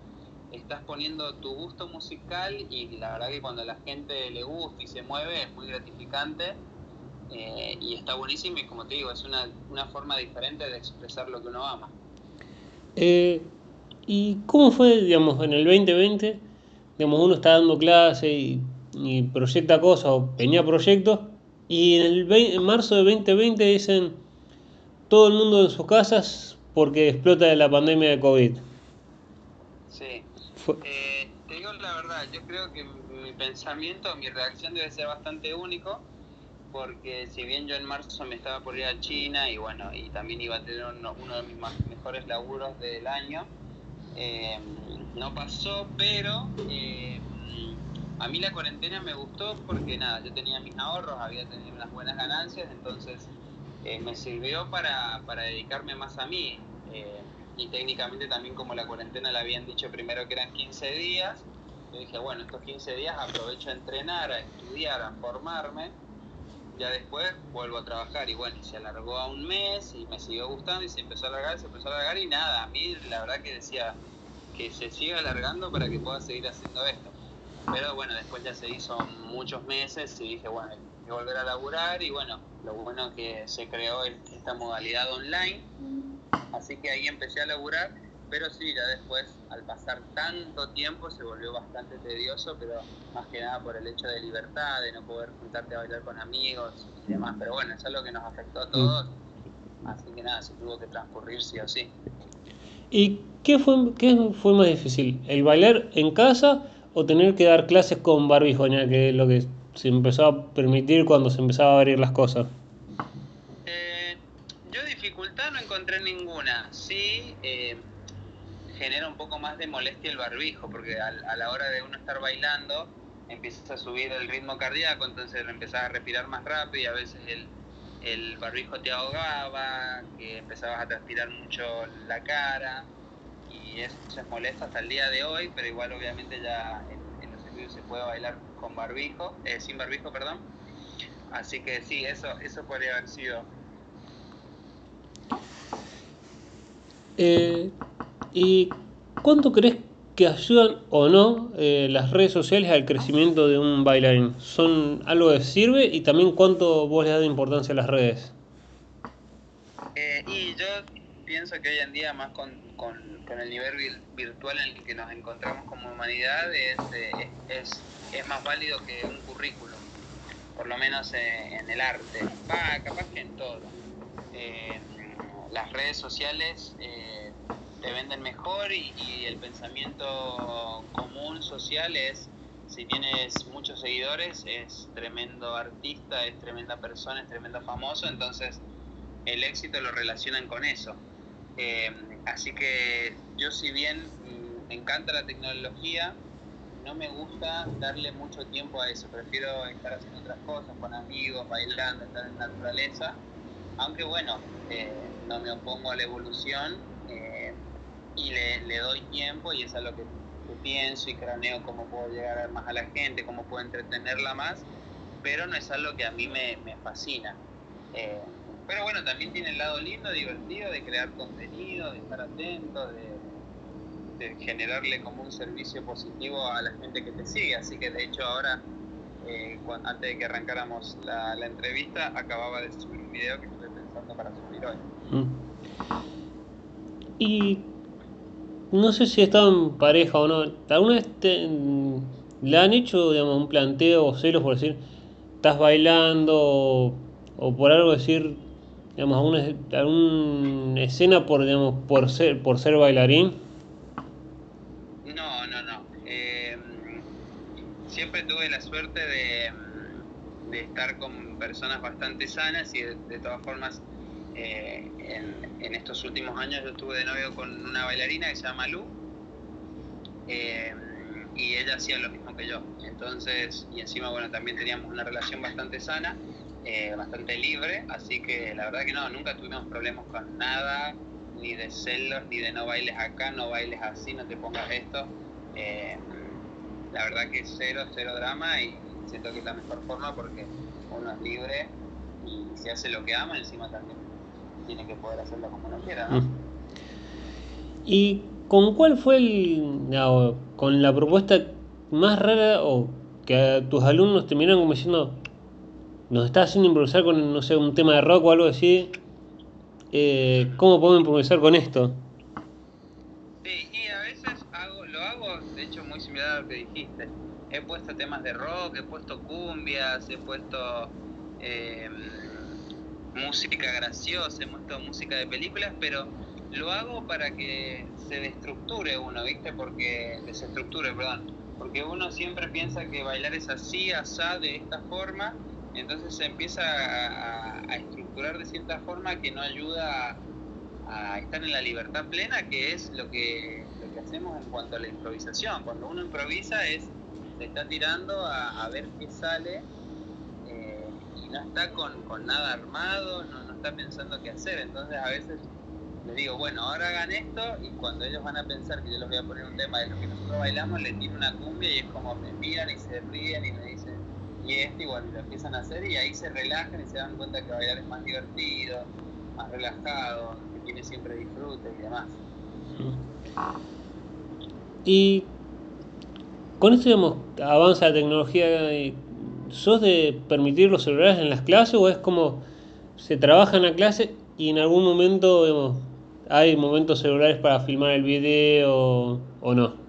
Speaker 2: estás poniendo tu gusto musical y la verdad que cuando a la gente le gusta y se mueve es muy gratificante eh, y está buenísimo y como te digo, es una, una forma diferente de expresar lo que uno ama.
Speaker 1: Eh, ¿Y cómo fue, digamos, en el 2020? Digamos, uno está dando clase y, proyecta cosas o tenía proyectos y en, el en marzo de 2020 dicen todo el mundo en sus casas porque explota la pandemia de COVID.
Speaker 2: Sí. Eh, te digo la verdad, yo creo que mi pensamiento, mi reacción debe ser bastante único porque si bien yo en marzo me estaba por ir a China y bueno, y también iba a tener uno, de mis mejores laburos del año, eh, no pasó, pero eh, a mí la cuarentena me gustó porque nada, yo tenía mis ahorros, había tenido unas buenas ganancias, entonces eh, me sirvió para, para, dedicarme más a mí. y técnicamente también como la cuarentena le habían dicho primero que eran 15 días, yo dije, bueno, estos 15 días aprovecho a entrenar, a estudiar, a formarme ya después vuelvo a trabajar. Y bueno, se alargó a un mes y me siguió gustando y se empezó a alargar, se empezó a alargar y nada, a mí la verdad que decía que se siga alargando para que pueda seguir haciendo esto. Pero bueno, después ya se hizo muchos meses y dije, bueno, hay que volver a laburar y bueno, lo bueno que se creó esta modalidad online, así que ahí empecé a laburar pero sí, ya después, al pasar tanto tiempo, se volvió bastante tedioso, pero más que nada por el hecho de libertad, de no poder juntarte a bailar con amigos y demás. Pero bueno, eso es lo que nos afectó a todos. Así que nada, se tuvo que transcurrir sí o sí.
Speaker 1: ¿Y qué fue, qué fue más difícil? ¿El bailar en casa o tener que dar clases con barbijo, ya que es lo que se empezó a permitir cuando se empezaba a abrir las cosas?
Speaker 2: Eh, yo dificultad no encontré ninguna. Sí, eh, genera un poco más de molestia el barbijo, porque a, la hora de uno estar bailando empiezas a subir el ritmo cardíaco, entonces empezás a respirar más rápido y a veces el, barbijo te ahogaba, que empezabas a transpirar mucho la cara y eso es molesto hasta el día de hoy, pero igual obviamente ya en, los estudios se puede bailar con barbijo, eh, sin barbijo, perdón. Así que sí, eso, eso podría haber sido.
Speaker 1: Eh, ¿Y cuánto crees que ayudan o no eh, las redes sociales al crecimiento de un bailarín? ¿Son algo que sirve y también cuánto vos le das importancia a las redes?
Speaker 2: Eh, y yo pienso que hoy en día, más con, con, el nivel virtual en el que nos encontramos como humanidad, es, eh, es, es más válido que un currículum, por lo menos en el arte, va, capaz que en todo. las redes sociales te venden mejor y, el pensamiento común social es, si tienes muchos seguidores, es tremendo artista, es tremenda persona, es tremendo famoso, entonces el éxito lo relacionan con eso. Eh, así que yo si bien me encanta la tecnología, no me gusta darle mucho tiempo a eso, prefiero estar haciendo otras cosas con amigos, bailando, estar en naturaleza, aunque bueno, eh, no me opongo a la evolución. Eh, y le, doy tiempo y es a lo que, pienso y craneo cómo puedo llegar a más a la gente, cómo puedo entretenerla más, pero no es algo que a mí me, fascina. Eh, pero bueno, también tiene el lado lindo, divertido de crear contenido, de estar atento, de, generarle como un servicio positivo a la gente que te sigue. Así que de hecho ahora, eh, antes de que arrancáramos la, entrevista, acababa de subir un video que estoy pensando para subir hoy. Mm.
Speaker 1: Y no sé si estado en pareja o no, ¿alguna vez le han hecho digamos, un planteo o celos por decir, estás bailando o, por algo decir, digamos, alguna, alguna escena por, digamos, por, ser, por ser bailarín?
Speaker 2: No, no, no. Eh, siempre tuve la suerte de, de estar con personas bastante sanas y de, todas formas eh, en, estos últimos años yo estuve de novio con una bailarina que se llama Lu eh, y ella hacía lo mismo que yo. Entonces, y encima, bueno, también teníamos una relación bastante sana, eh, bastante libre, así que la verdad que no, nunca tuvimos problemas con nada, ni de celos, ni de no bailes acá, no bailes así, no te pongas esto. La verdad que cero, cero drama y siento que es la mejor forma porque uno es libre y se hace lo que ama, encima también tiene que poder hacerlo como uno quiera, ¿no? Mm.
Speaker 1: ¿Y con cuál fue el, con la propuesta más rara o que tus alumnos terminaron como diciendo, nos está haciendo improvisar con, no sé, un tema de rock o algo así, eh, ¿cómo podemos improvisar con esto?
Speaker 2: Sí, y a veces hago, lo hago, de hecho, muy similar a lo que dijiste. He puesto temas de rock, he puesto cumbias, he puesto eh, música graciosa, he puesto música de películas, pero lo hago para que se destructure uno, ¿viste? Porque desestructure, perdón. Porque uno siempre piensa que bailar es así, asá, de esta forma, entonces se empieza a, estructurar de cierta forma que no ayuda a, estar en la libertad plena, que es lo que, lo que hacemos en cuanto a la improvisación. Cuando uno improvisa es, se está tirando a, ver qué sale no está con, con nada armado, no, no está pensando qué hacer. Entonces a veces les digo, bueno, ahora hagan esto y cuando ellos van a pensar que yo les voy a poner un tema de lo que nosotros bailamos, les tiro una cumbia y es como me miran y se ríen y me dicen, y esto igual lo empiezan a hacer y ahí se relajan y se dan cuenta que bailar es más divertido, más relajado, que tiene siempre disfrute y demás.
Speaker 1: Y con esto, digamos, avanza la tecnología, ¿sos de permitir los celulares en las clases o es como se trabaja en la clase y en algún momento, ¿Hay momentos celulares para filmar el video o no?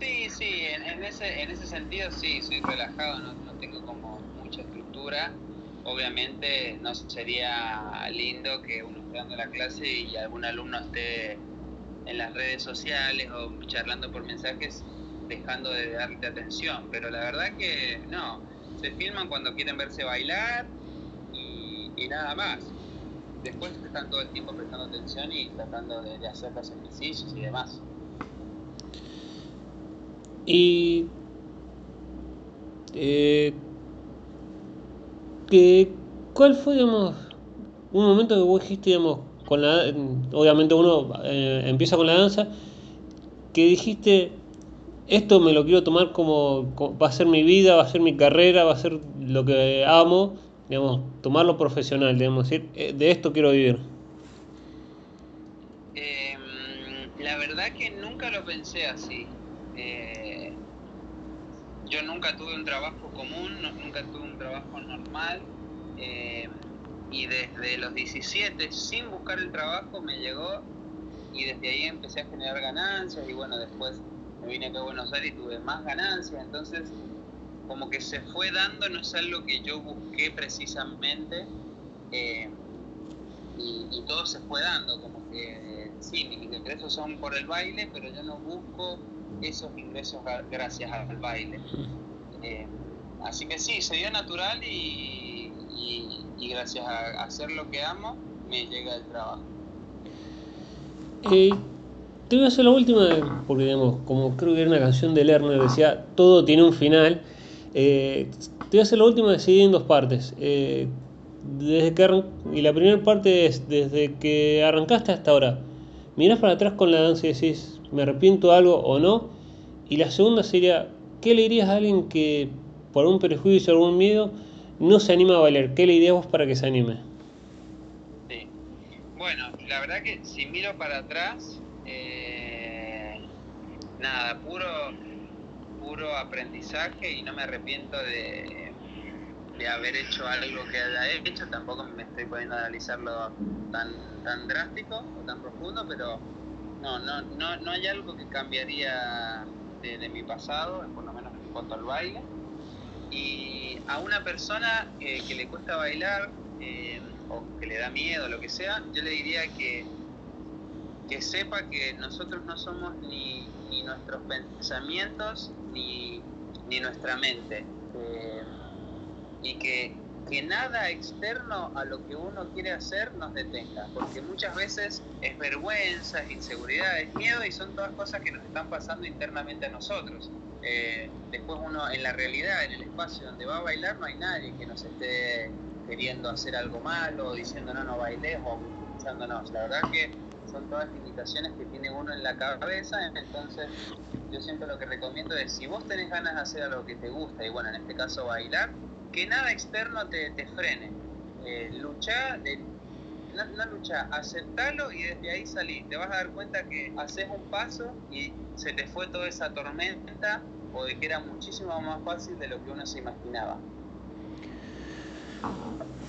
Speaker 2: Sí, sí, en, ese, en ese sentido sí, soy relajado, no, no tengo como mucha estructura. Obviamente no sería lindo que uno esté dando la clase y algún alumno esté en las redes sociales o charlando por mensajes dejando de darte atención, pero la verdad que no, se filman cuando quieren verse bailar y, nada más después están todo el tiempo prestando atención y tratando de, hacer los ejercicios y demás. Y
Speaker 1: eh, ¿cuál fue, digamos, un momento que vos dijiste, digamos, con la, obviamente uno eh, empieza con la danza, que dijiste, esto me lo quiero tomar como, va a ser mi vida, va a ser mi carrera, va a ser lo que amo, digamos, tomarlo profesional, digamos, decir, eh, de esto quiero vivir?
Speaker 2: Em, la verdad que nunca lo pensé así. Eh, yo nunca tuve un trabajo común, nunca tuve un trabajo normal. Em, y desde los 17, sin buscar el trabajo, me llegó y desde ahí empecé a generar ganancias y bueno, después me vine acá a Buenos Aires y tuve más ganancias. Entonces, como que se fue dando, no es algo que yo busqué precisamente, eh, y, todo se fue dando, como que sí, mis ingresos son por el baile, pero yo no busco esos ingresos gracias al baile. Eh, así que sí, se dio natural y, gracias a hacer lo que amo, me llega el trabajo.
Speaker 1: Eh, te voy a hacer la última, porque digamos, como creo que era una canción de Lerner, decía, todo tiene un final. Eh, te voy a hacer la última decidida en dos partes. Eh, desde que y la primera parte es desde que arrancaste hasta ahora. Mirás para atrás con la danza y decís, ¿me arrepiento algo o no? Y la segunda sería, ¿qué le dirías a alguien que por un prejuicio o algún miedo no se anima a bailar? ¿Qué le dirías vos para que se anime?
Speaker 2: Sí. Bueno, la verdad que si miro para atrás, eh, nada, puro puro aprendizaje y no me arrepiento de, de haber hecho algo que haya hecho, tampoco me estoy poniendo a analizarlo tan, tan drástico o tan profundo, pero no, no, no, no hay algo que cambiaría de, mi pasado, por lo menos en cuanto al baile. Y a una persona que le cuesta bailar eh, o que le da miedo, lo que sea, yo le diría que, que sepa que nosotros no somos ni, ni nuestros pensamientos ni ni nuestra mente. Eh, y que, que nada externo a lo que uno quiere hacer nos detenga, porque muchas veces es vergüenza, es inseguridad, es miedo y son todas cosas que nos están pasando internamente a nosotros. Eh, después uno en la realidad, en el espacio donde va a bailar, no hay nadie que nos esté queriendo hacer algo malo, diciendo no, no bailes o escuchándonos. La verdad que son todas limitaciones que tiene uno en la cabeza, entonces yo siempre lo que recomiendo es si vos tenés ganas de hacer algo que te gusta, y bueno, en este caso bailar, que nada externo te, te frene. Eh, luchá, no, no aceptalo y desde ahí salí. Te vas a dar cuenta que haces un paso y se te fue toda esa tormenta o de que era muchísimo más fácil de lo que uno se imaginaba.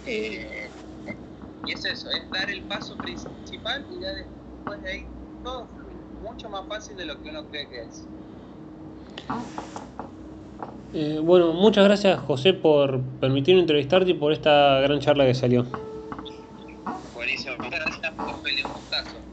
Speaker 2: Eh, y es eso, es dar el paso principal y ya después de ahí todo fluye. Mucho más fácil de lo que uno cree que es.
Speaker 1: Eh, bueno, muchas gracias José por permitirme entrevistarte y por esta gran charla que salió. Buenísimo, muchas gracias un gustazo.